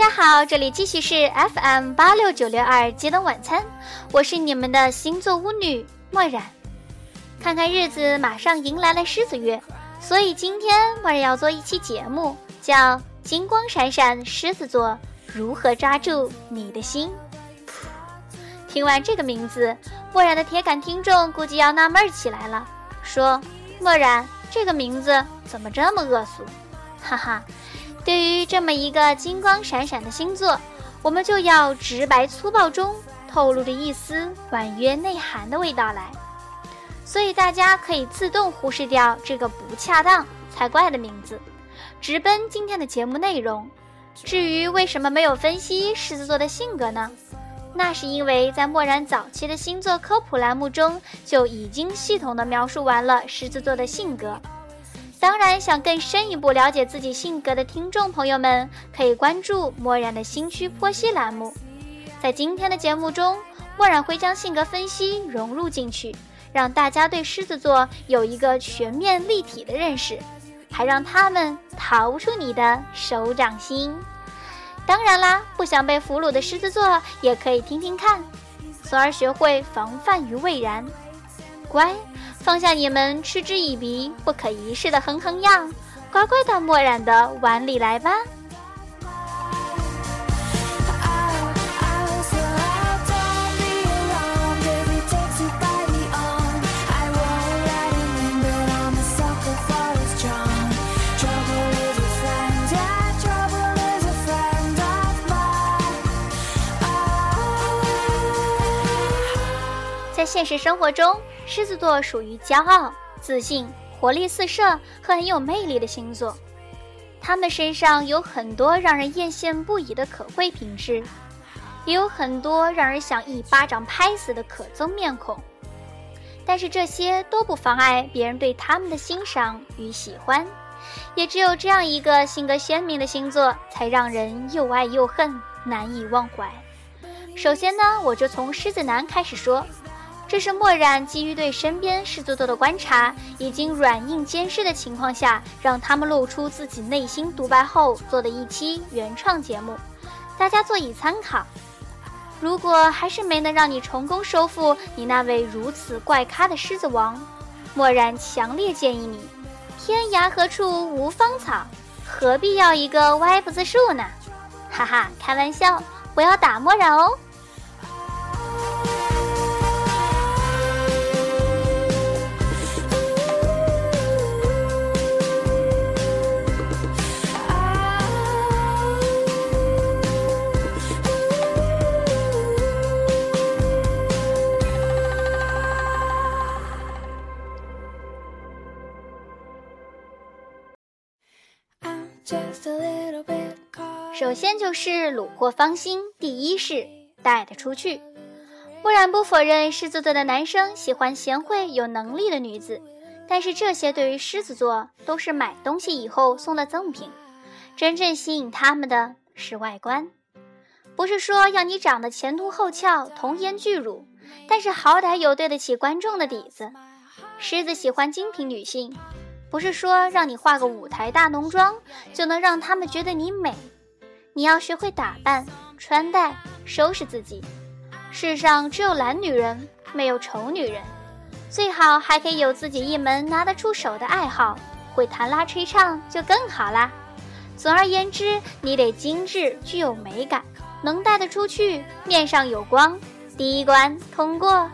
大家好，这里继续是 FM 八六九六二接灯晚餐，我是你们的星座巫女墨染。看看日子，马上迎来了狮子月，所以今天墨染要做一期节目，叫《金光闪闪狮子座如何抓住你的心》。听完这个名字，墨染的铁杆听众估计要纳闷起来了，说：“墨染这个名字怎么这么恶俗？”哈哈。对于这么一个金光闪闪的星座，我们就要直白粗暴中透露着一丝婉约内涵的味道来，所以大家可以自动忽视掉这个不恰当才怪的名字，直奔今天的节目内容。至于为什么没有分析狮子座的性格呢？那是因为在漠然早期的星座科普栏目中就已经系统的描述完了狮子座的性格。当然，想更深一步了解自己性格的听众朋友们，可以关注漠然的新区剖析栏目。在今天的节目中，漠然会将性格分析融入进去，让大家对狮子座有一个全面立体的认识，还让他们逃出你的手掌心。当然啦，不想被俘虏的狮子座也可以听听看，从而学会防范于未然。乖。放下你们嗤之以鼻、不可一世的哼哼样，乖乖到漠然的碗里来吧。在现实生活中。狮子座属于骄傲、自信、活力四射和很有魅力的星座，他们身上有很多让人艳羡不已的可贵品质，也有很多让人想一巴掌拍死的可憎面孔。但是这些都不妨碍别人对他们的欣赏与喜欢，也只有这样一个性格鲜明的星座，才让人又爱又恨，难以忘怀。首先呢，我就从狮子男开始说。这是墨染基于对身边狮子座的观察，已经软硬兼施的情况下，让他们露出自己内心独白后做的一期原创节目，大家做以参考。如果还是没能让你成功收复你那位如此怪咖的狮子王，墨染强烈建议你：天涯何处无芳草，何必要一个歪脖子树呢？哈哈，开玩笑，不要打墨染哦。首先就是虏获芳心，第一是带得出去。不然不否认狮子座的男生喜欢贤惠有能力的女子，但是这些对于狮子座都是买东西以后送的赠品，真正吸引他们的是外观。不是说要你长得前凸后翘、童颜巨乳，但是好歹有对得起观众的底子。狮子喜欢精品女性，不是说让你画个舞台大浓妆就能让他们觉得你美。你要学会打扮、穿戴、收拾自己。世上只有懒女人，没有丑女人。最好还可以有自己一门拿得出手的爱好，会弹拉吹唱就更好啦。总而言之，你得精致、具有美感，能带得出去，面上有光，第一关通过。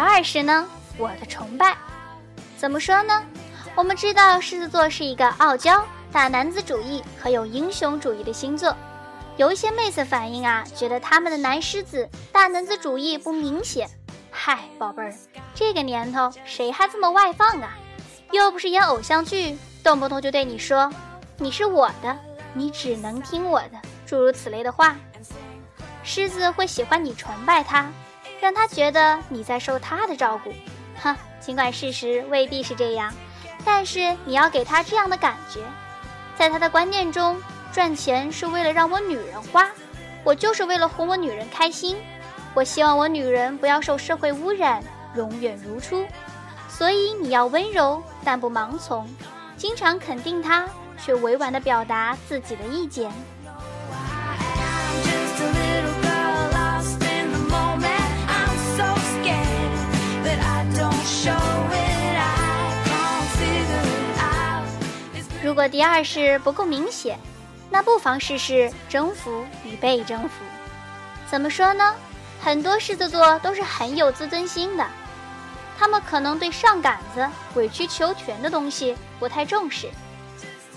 二是呢，我的崇拜，怎么说呢？我们知道狮子座是一个傲娇、大男子主义和有英雄主义的星座。有一些妹子反映啊，觉得他们的男狮子大男子主义不明显。嗨，宝贝儿，这个年头谁还这么外放啊？又不是演偶像剧，动不动就对你说你是我的，你只能听我的，诸如此类的话。狮子会喜欢你崇拜他。让他觉得你在受他的照顾，哼！尽管事实未必是这样，但是你要给他这样的感觉。在他的观念中，赚钱是为了让我女人花，我就是为了哄我女人开心。我希望我女人不要受社会污染，永远如初。所以你要温柔，但不盲从，经常肯定他，却委婉地表达自己的意见。如果第二式不够明显，那不妨试试征服与被征服。怎么说呢？很多狮子座都是很有自尊心的，他们可能对上杆子、委曲求全的东西不太重视。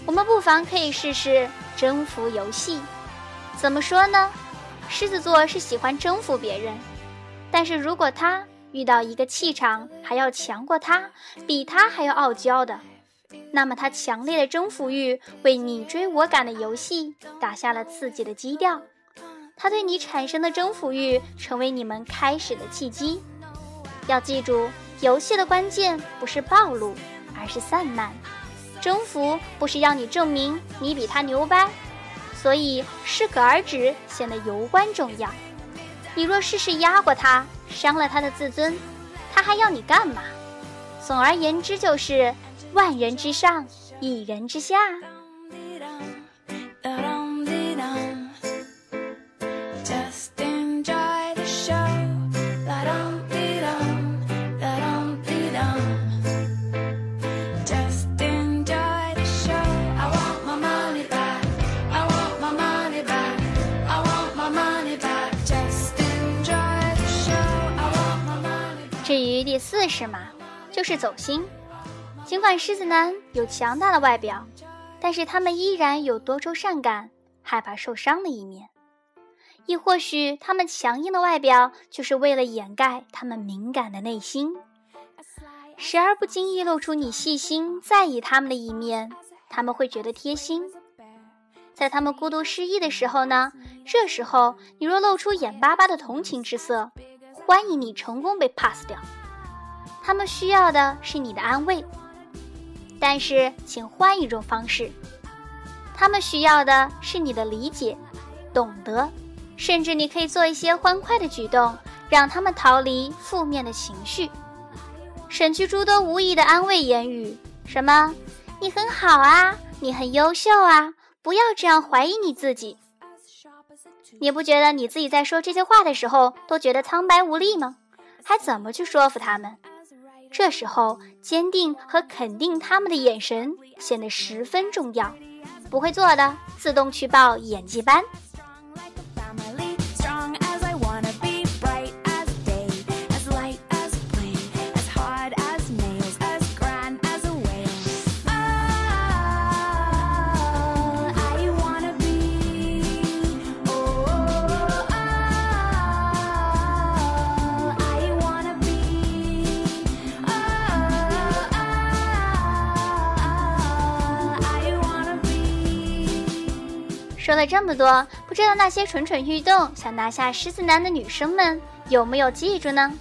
我们不妨可以试试征服游戏。怎么说呢？狮子座是喜欢征服别人，但是如果他遇到一个气场还要强过他、比他还要傲娇的，那么，他强烈的征服欲为你追我赶的游戏打下了刺激的基调。他对你产生的征服欲，成为你们开始的契机。要记住，游戏的关键不是暴露，而是散漫。征服不是要你证明你比他牛掰，所以适可而止显得尤关重要。你若事事压过他，伤了他的自尊，他还要你干嘛？总而言之，就是。万人之上，一人之下。至于第四式嘛，就是走心。尽管狮子男有强大的外表，但是他们依然有多愁善感、害怕受伤的一面。亦或许，他们强硬的外表就是为了掩盖他们敏感的内心，时而不经意露出你细心在意他们的一面，他们会觉得贴心。在他们孤独失意的时候呢？这时候你若露出眼巴巴的同情之色，欢迎你成功被 pass 掉。他们需要的是你的安慰。但是，请换一种方式。他们需要的是你的理解、懂得，甚至你可以做一些欢快的举动，让他们逃离负面的情绪，省去诸多无意的安慰言语。什么？你很好啊，你很优秀啊，不要这样怀疑你自己。你不觉得你自己在说这些话的时候都觉得苍白无力吗？还怎么去说服他们？这时候，坚定和肯定他们的眼神显得十分重要。不会做的，自动去报演技班。了这么多，不知道那些蠢蠢欲动想拿下狮子男的女生们有没有记住呢？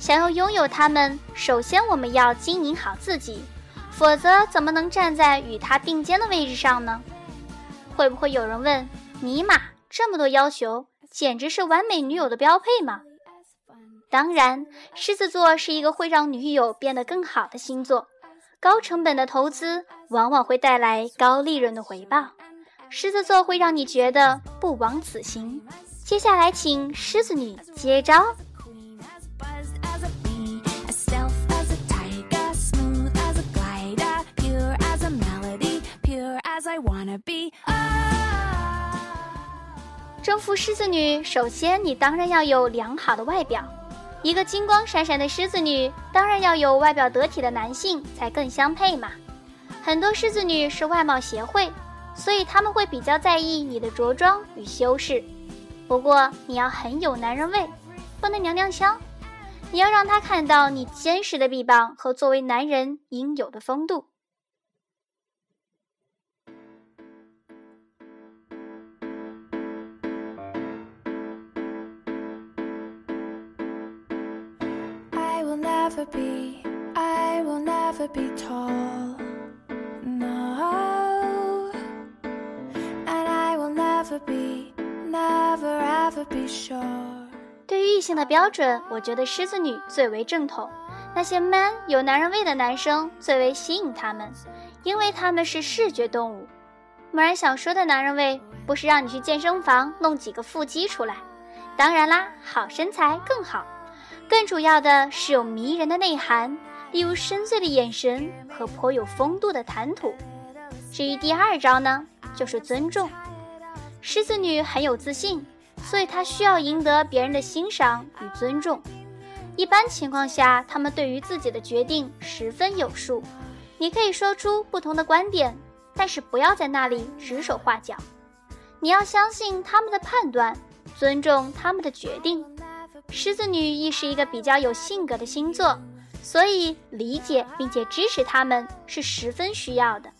想要拥有他们，首先我们要经营好自己，否则怎么能站在与他并肩的位置上呢？会不会有人问：尼玛，这么多要求，简直是完美女友的标配吗？当然，狮子座是一个会让女友变得更好的星座，高成本的投资往往会带来高利润的回报。狮子座会让你觉得不枉此行。接下来，请狮子女接招。征服狮子女，首先你当然要有良好的外表。一个金光闪闪的狮子女，当然要有外表得体的男性才更相配嘛。很多狮子女是外貌协会。所以他们会比较在意你的着装与修饰，不过你要很有男人味，不能娘娘腔。你要让他看到你坚实的臂膀和作为男人应有的风度。I will never be, I will never be tall. 对于异性的标准，我觉得狮子女最为正统。那些 man 有男人味的男生最为吸引他们，因为他们是视觉动物。默然想说的男人味，不是让你去健身房弄几个腹肌出来，当然啦，好身材更好。更主要的是有迷人的内涵，例如深邃的眼神和颇有风度的谈吐。至于第二招呢，就是尊重。狮子女很有自信，所以她需要赢得别人的欣赏与尊重。一般情况下，他们对于自己的决定十分有数。你可以说出不同的观点，但是不要在那里指手画脚。你要相信他们的判断，尊重他们的决定。狮子女亦是一个比较有性格的星座，所以理解并且支持他们是十分需要的。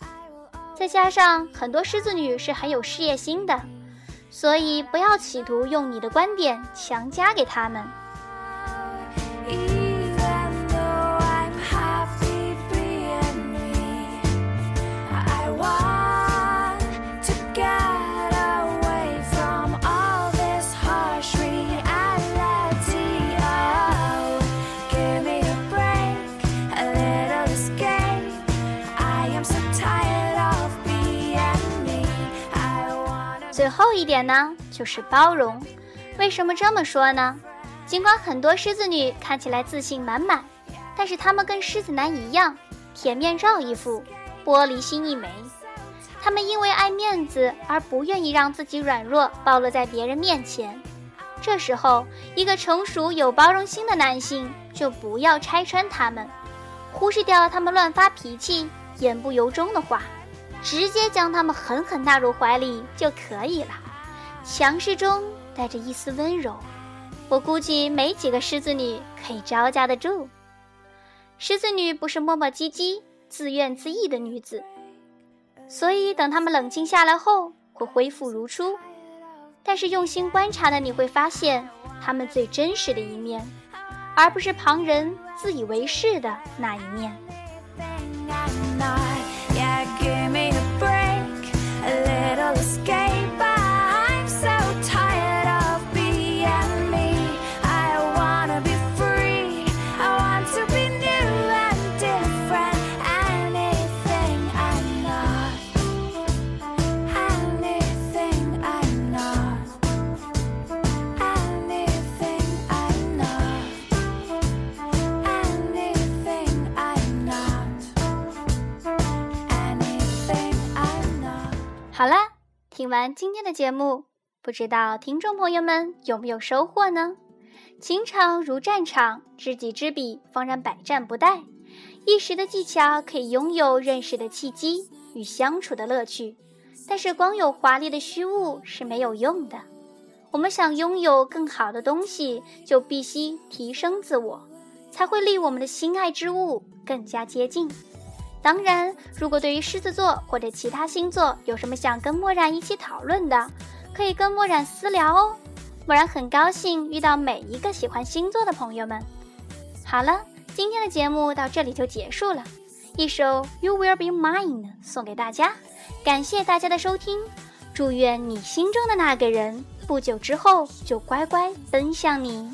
再加上很多狮子女是很有事业心的，所以不要企图用你的观点强加给他们。后一点呢，就是包容。为什么这么说呢？尽管很多狮子女看起来自信满满，但是她们跟狮子男一样，铁面罩一副，玻璃心一枚。他们因为爱面子而不愿意让自己软弱暴露在别人面前。这时候，一个成熟有包容心的男性就不要拆穿他们，忽视掉他们乱发脾气、言不由衷的话。直接将他们狠狠纳入怀里就可以了，强势中带着一丝温柔。我估计没几个狮子女可以招架得住。狮子女不是磨磨唧唧、自怨自艾的女子，所以等他们冷静下来后会恢复如初。但是用心观察的你会发现，他们最真实的一面，而不是旁人自以为是的那一面。好完今天的节目，不知道听众朋友们有没有收获呢？情场如战场，知己知彼，方然百战不殆。一时的技巧可以拥有认识的契机与相处的乐趣，但是光有华丽的虚物是没有用的。我们想拥有更好的东西，就必须提升自我，才会离我们的心爱之物更加接近。当然，如果对于狮子座或者其他星座有什么想跟墨染一起讨论的，可以跟墨染私聊哦。墨染很高兴遇到每一个喜欢星座的朋友们。好了，今天的节目到这里就结束了，一首《You Will Be Mine》送给大家，感谢大家的收听，祝愿你心中的那个人不久之后就乖乖奔向你。